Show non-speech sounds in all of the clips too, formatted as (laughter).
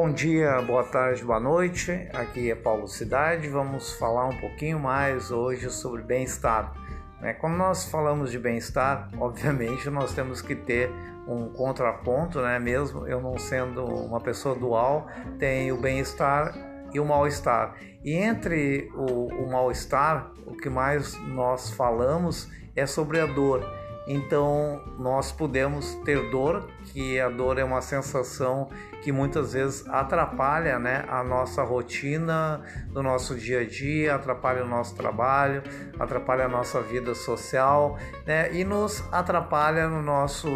Bom dia, boa tarde, boa noite. Aqui é Paulo Cidade. Vamos falar um pouquinho mais hoje sobre bem-estar. Né? Quando nós falamos de bem-estar, (laughs) obviamente nós temos que ter um contraponto, né? Mesmo eu não sendo uma pessoa dual, tem o bem-estar e o mal-estar. E entre o, o mal-estar, o que mais nós falamos é sobre a dor. Então, nós podemos ter dor, que a dor é uma sensação que muitas vezes atrapalha né, a nossa rotina do nosso dia a dia, atrapalha o nosso trabalho, atrapalha a nossa vida social né, e nos atrapalha no nosso,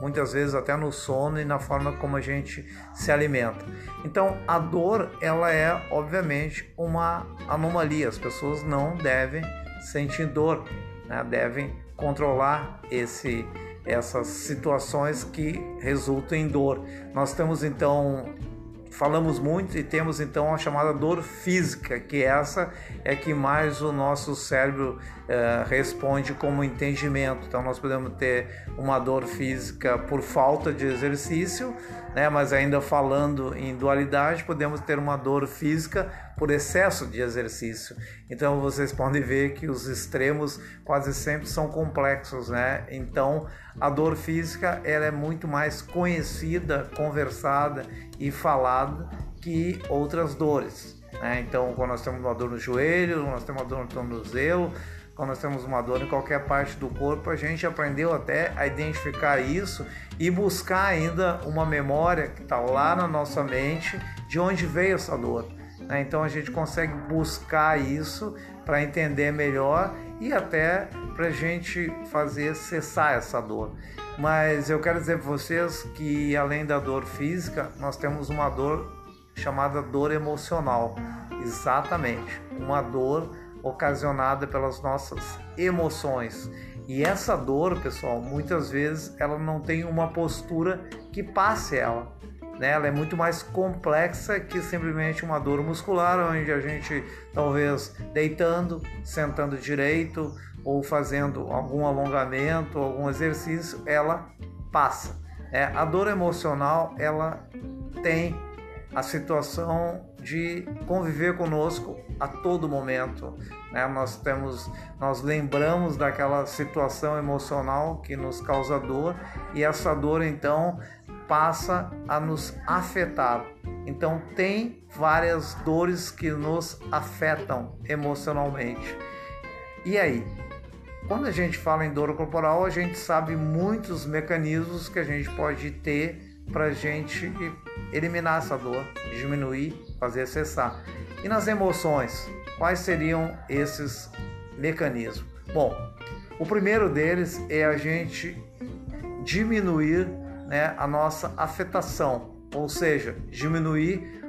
muitas vezes até no sono e na forma como a gente se alimenta. Então, a dor, ela é obviamente uma anomalia, as pessoas não devem sentir dor, né, devem controlar esse essas situações que resultam em dor. Nós temos então falamos muito e temos então a chamada dor física, que essa é que mais o nosso cérebro eh, responde como entendimento. Então nós podemos ter uma dor física por falta de exercício, né? mas ainda falando em dualidade, podemos ter uma dor física por excesso de exercício. Então vocês podem ver que os extremos quase sempre são complexos, né? Então a dor física ela é muito mais conhecida, conversada e falada que outras dores. Né? Então quando nós temos uma dor no joelho, nós temos uma dor no tornozelo, quando nós temos uma dor em qualquer parte do corpo, a gente aprendeu até a identificar isso e buscar ainda uma memória que está lá na nossa mente de onde veio essa dor. Né? Então a gente consegue buscar isso para entender melhor e até para a gente fazer cessar essa dor. Mas eu quero dizer para vocês que além da dor física, nós temos uma dor chamada dor emocional. Exatamente, uma dor ocasionada pelas nossas emoções. E essa dor, pessoal, muitas vezes ela não tem uma postura que passe ela. Né? Ela é muito mais complexa que simplesmente uma dor muscular, onde a gente talvez deitando, sentando direito ou fazendo algum alongamento, algum exercício, ela passa. É, a dor emocional ela tem a situação de conviver conosco a todo momento. Né? Nós temos, nós lembramos daquela situação emocional que nos causa dor e essa dor então passa a nos afetar. Então tem várias dores que nos afetam emocionalmente. E aí? Quando a gente fala em dor corporal, a gente sabe muitos mecanismos que a gente pode ter para a gente eliminar essa dor, diminuir, fazer cessar. E nas emoções, quais seriam esses mecanismos? Bom, o primeiro deles é a gente diminuir né, a nossa afetação, ou seja, diminuir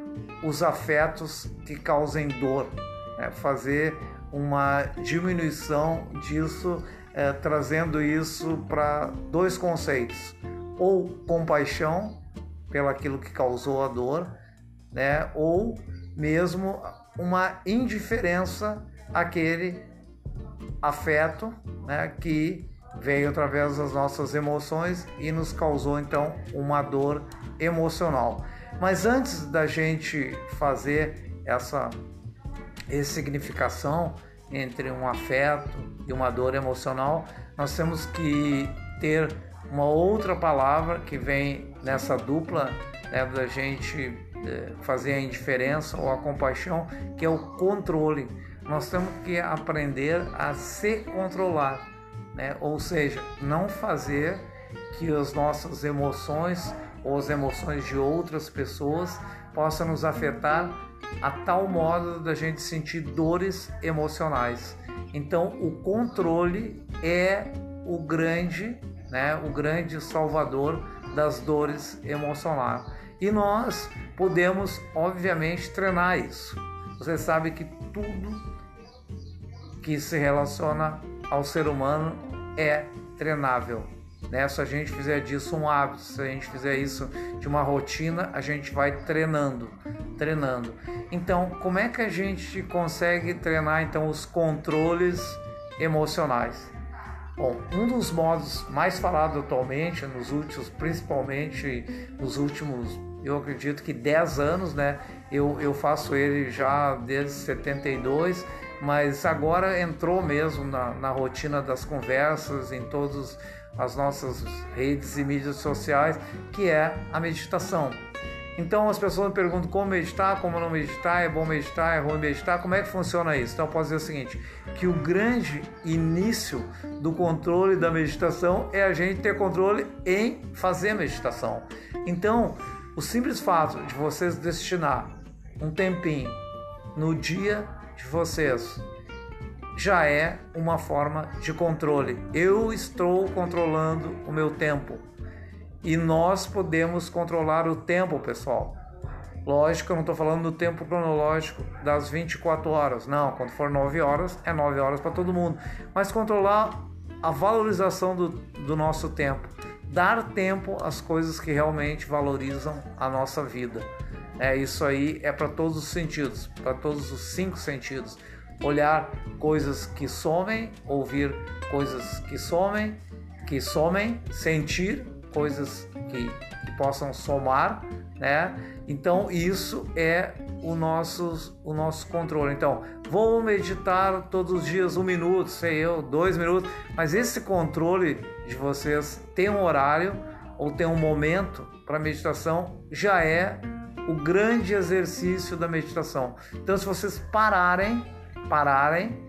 os afetos que causem dor, né, fazer uma diminuição disso, é, trazendo isso para dois conceitos: ou compaixão pelaquilo que causou a dor, né? Ou mesmo uma indiferença àquele afeto, né? Que veio através das nossas emoções e nos causou então uma dor emocional. Mas antes da gente fazer essa ressignificação entre um afeto e uma dor emocional, nós temos que ter uma outra palavra que vem nessa dupla né, da gente é, fazer a indiferença ou a compaixão, que é o controle. Nós temos que aprender a se controlar, né? ou seja, não fazer que as nossas emoções ou as emoções de outras pessoas possam nos afetar a tal modo da gente sentir dores emocionais. Então, o controle é o grande né, o grande salvador das dores emocionais. E nós podemos, obviamente, treinar isso. Você sabe que tudo que se relaciona ao ser humano é treinável. Né? Se a gente fizer disso um hábito, se a gente fizer isso de uma rotina, a gente vai treinando, treinando. Então, como é que a gente consegue treinar então os controles emocionais? Bom, um dos modos mais falados atualmente, nos últimos, principalmente nos últimos eu acredito que 10 anos, né? Eu, eu faço ele já desde 72, mas agora entrou mesmo na, na rotina das conversas, em todas as nossas redes e mídias sociais, que é a meditação. Então as pessoas me perguntam como meditar, como não meditar, é bom meditar, é ruim meditar, como é que funciona isso? Então eu posso dizer o seguinte, que o grande início do controle da meditação é a gente ter controle em fazer meditação. Então, o simples fato de vocês destinar um tempinho no dia de vocês já é uma forma de controle. Eu estou controlando o meu tempo. E nós podemos controlar o tempo, pessoal. Lógico, eu não estou falando do tempo cronológico das 24 horas. Não, quando for 9 horas, é 9 horas para todo mundo. Mas controlar a valorização do, do nosso tempo. Dar tempo às coisas que realmente valorizam a nossa vida. É, isso aí é para todos os sentidos, para todos os cinco sentidos. Olhar coisas que somem, ouvir coisas que somem, que somem, sentir coisas que, que possam somar, né? Então isso é o nosso, o nosso controle. Então, vou meditar todos os dias um minuto, sei eu, dois minutos, mas esse controle de vocês ter um horário ou ter um momento para meditação já é o grande exercício da meditação. Então, se vocês pararem, pararem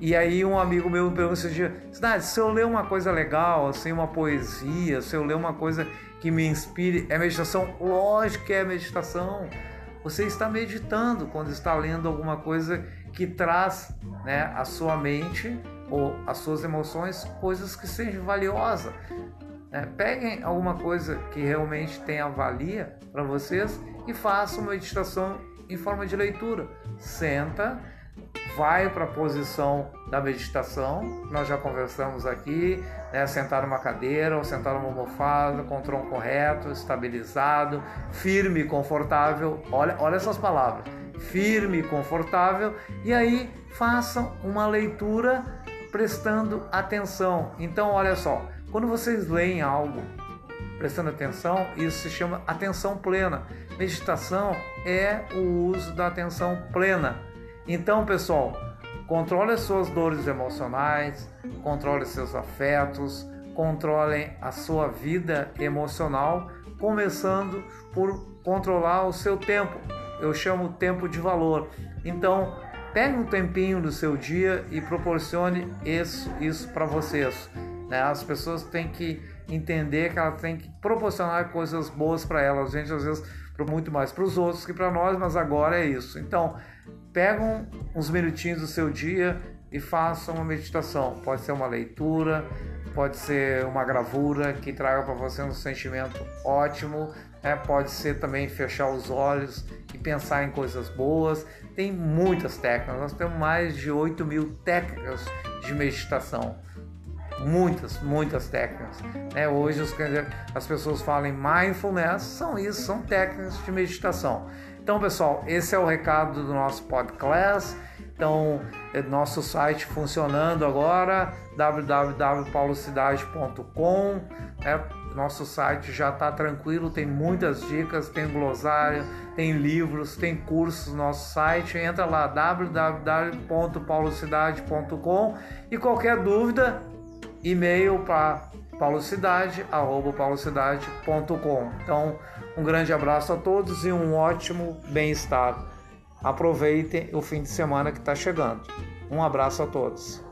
e aí um amigo meu me perguntou esse dia, se eu ler uma coisa legal, assim, uma poesia, se eu ler uma coisa que me inspire, é meditação? Lógico que é meditação. Você está meditando quando está lendo alguma coisa que traz né, a sua mente ou as suas emoções coisas que sejam valiosas. É, peguem alguma coisa que realmente tenha valia para vocês e façam meditação em forma de leitura. Senta vai para a posição da meditação. Nós já conversamos aqui, né? sentar numa cadeira ou sentar numa almofada, com o tronco reto, estabilizado, firme e confortável. Olha, olha essas palavras: firme confortável. E aí façam uma leitura prestando atenção. Então, olha só, quando vocês leem algo prestando atenção, isso se chama atenção plena. Meditação é o uso da atenção plena. Então, pessoal, controle as suas dores emocionais, controle seus afetos, controle a sua vida emocional, começando por controlar o seu tempo. Eu chamo tempo de valor. Então, pegue um tempinho do seu dia e proporcione isso, isso para vocês. Né? As pessoas têm que entender que elas têm que proporcionar coisas boas para elas. A gente às vezes muito mais para os outros que para nós, mas agora é isso. Então, pegam uns minutinhos do seu dia e façam uma meditação. Pode ser uma leitura, pode ser uma gravura que traga para você um sentimento ótimo, né? pode ser também fechar os olhos e pensar em coisas boas. Tem muitas técnicas, nós temos mais de 8 mil técnicas de meditação. Muitas, muitas técnicas. Né? Hoje as pessoas falam em mindfulness, são isso, são técnicas de meditação. Então, pessoal, esse é o recado do nosso podcast. Então, é nosso site funcionando agora, www.paulocidade.com. Né? Nosso site já está tranquilo, tem muitas dicas, tem glossário, tem livros, tem cursos no nosso site. Entra lá, www.paulocidade.com e qualquer dúvida, e-mail para paulocidade.com. Então, um grande abraço a todos e um ótimo bem-estar. Aproveitem o fim de semana que está chegando. Um abraço a todos.